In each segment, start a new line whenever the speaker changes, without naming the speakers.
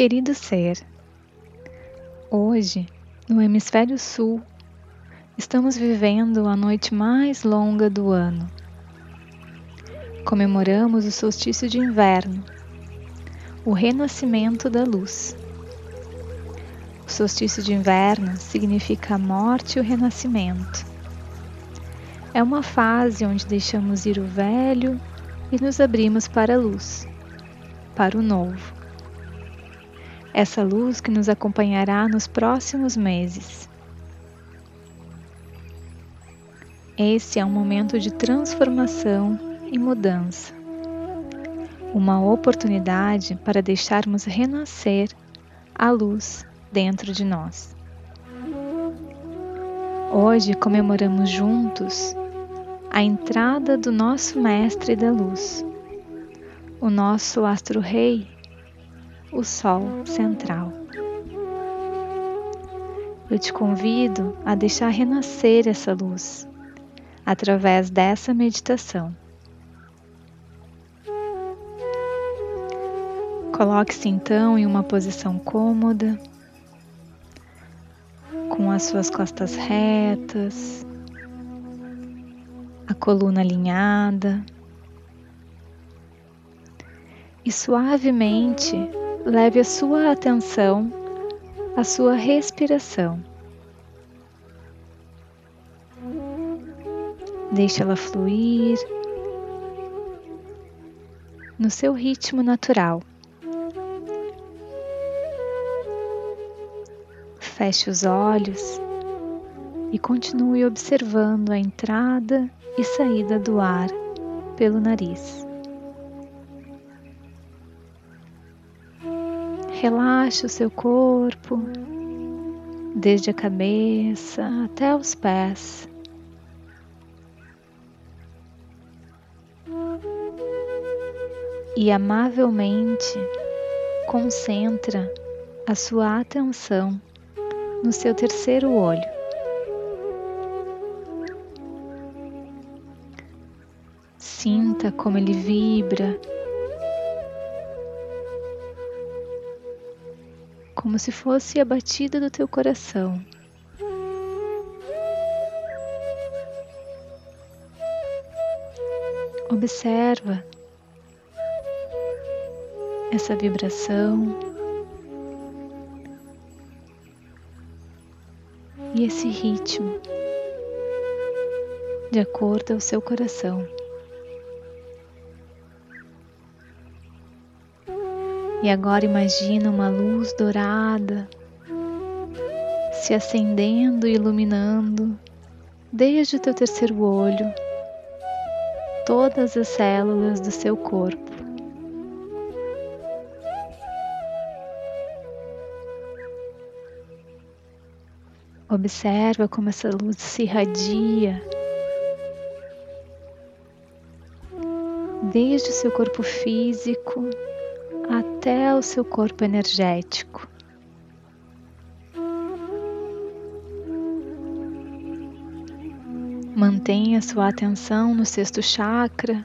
Querido ser, hoje, no hemisfério sul, estamos vivendo a noite mais longa do ano. Comemoramos o solstício de inverno, o renascimento da luz. O solstício de inverno significa a morte e o renascimento. É uma fase onde deixamos ir o velho e nos abrimos para a luz, para o novo essa luz que nos acompanhará nos próximos meses. Esse é um momento de transformação e mudança, uma oportunidade para deixarmos renascer a luz dentro de nós. Hoje comemoramos juntos a entrada do nosso Mestre da Luz, o nosso Astro-Rei o Sol central. Eu te convido a deixar renascer essa luz através dessa meditação. Coloque-se então em uma posição cômoda, com as suas costas retas, a coluna alinhada e suavemente leve a sua atenção à sua respiração. Deixe ela fluir no seu ritmo natural. Feche os olhos e continue observando a entrada e saída do ar pelo nariz. Relaxe o seu corpo, desde a cabeça até os pés. E amavelmente concentra a sua atenção no seu terceiro olho. Sinta como ele vibra como se fosse a batida do teu coração. Observa essa vibração e esse ritmo de acordo ao seu coração. E agora imagina uma luz dourada se acendendo e iluminando desde o teu terceiro olho todas as células do seu corpo. Observa como essa luz se irradia desde o seu corpo físico até o seu corpo energético. Mantenha sua atenção no sexto chakra,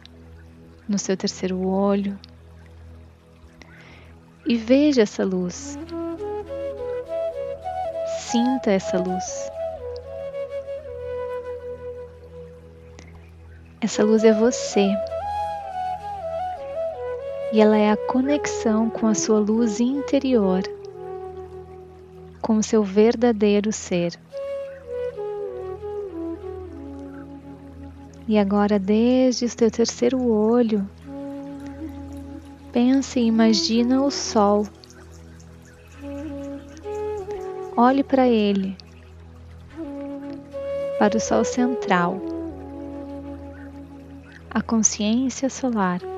no seu terceiro olho, e veja essa luz. Sinta essa luz. Essa luz é você e ela é a conexão com a sua luz interior, com o seu verdadeiro ser. E agora, desde o teu terceiro olho, pense e imagina o sol. Olhe para ele, para o sol central, a consciência solar.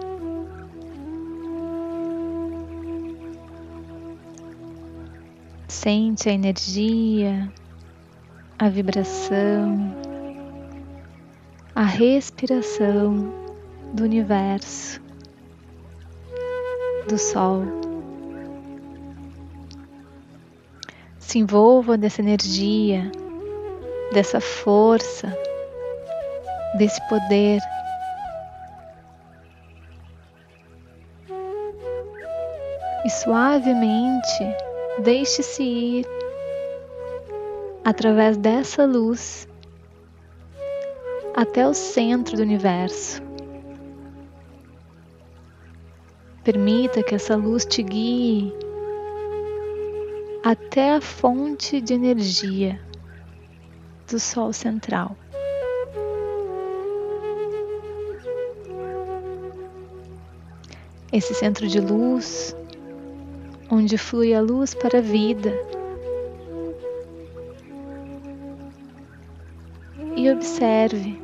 Sente a energia, a vibração, a respiração do universo, do Sol. Se envolva dessa energia, dessa força, desse poder. e suavemente deixe-se ir através dessa luz até o centro do universo. Permita que essa luz te guie até a fonte de energia do Sol central. Esse centro de luz, onde flui a luz para a vida. E observe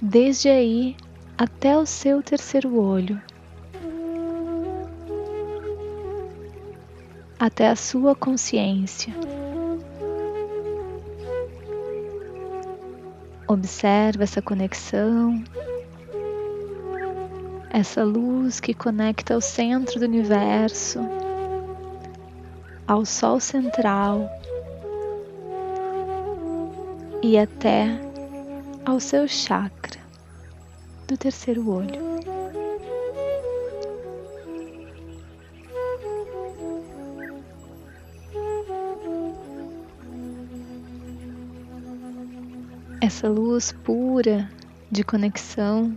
desde aí até o seu terceiro olho, até a sua consciência. Observe essa conexão, essa luz que conecta ao centro do universo, ao Sol central e até ao seu chakra do terceiro olho. Essa luz pura de conexão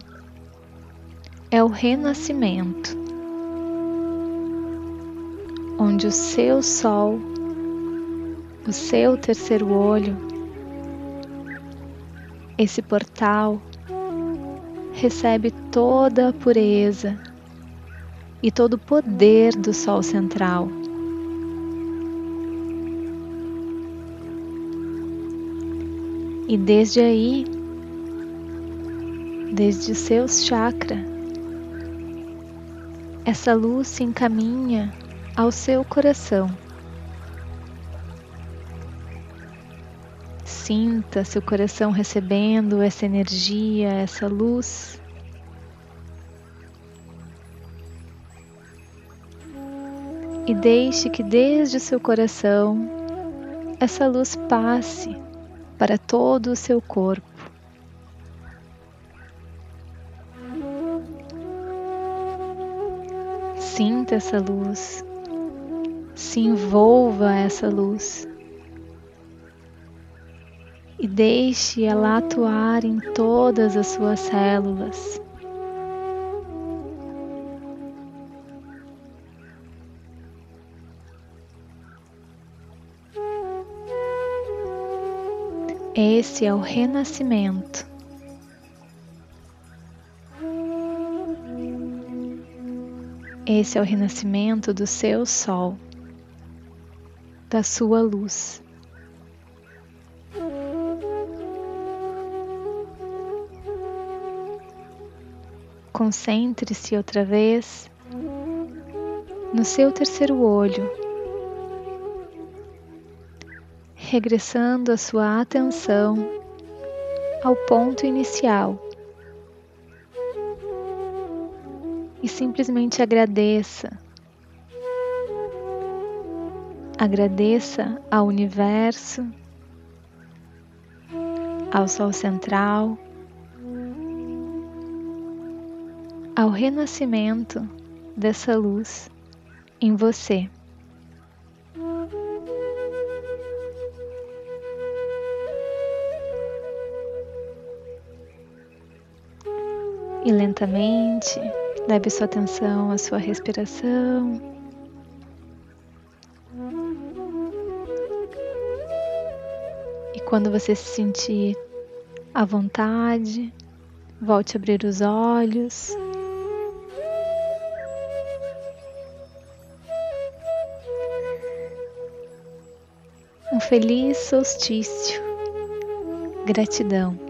é o renascimento, onde o seu sol, o seu terceiro olho, esse portal recebe toda a pureza e todo o poder do Sol central. E desde aí, desde seus chakras, essa luz se encaminha ao seu coração. Sinta seu coração recebendo essa energia, essa luz. E deixe que desde o seu coração essa luz passe para todo o seu corpo. Sinta essa luz, se envolva essa luz e deixe ela atuar em todas as suas células. Esse é o renascimento. Esse é o renascimento do seu sol, da sua luz. Concentre-se outra vez no seu terceiro olho, regressando a sua atenção ao ponto inicial simplesmente agradeça. Agradeça ao universo, ao Sol Central ao renascimento dessa luz em você. E lentamente leve sua atenção à sua respiração. E quando você se sentir à vontade, volte a abrir os olhos. Um feliz solstício. Gratidão.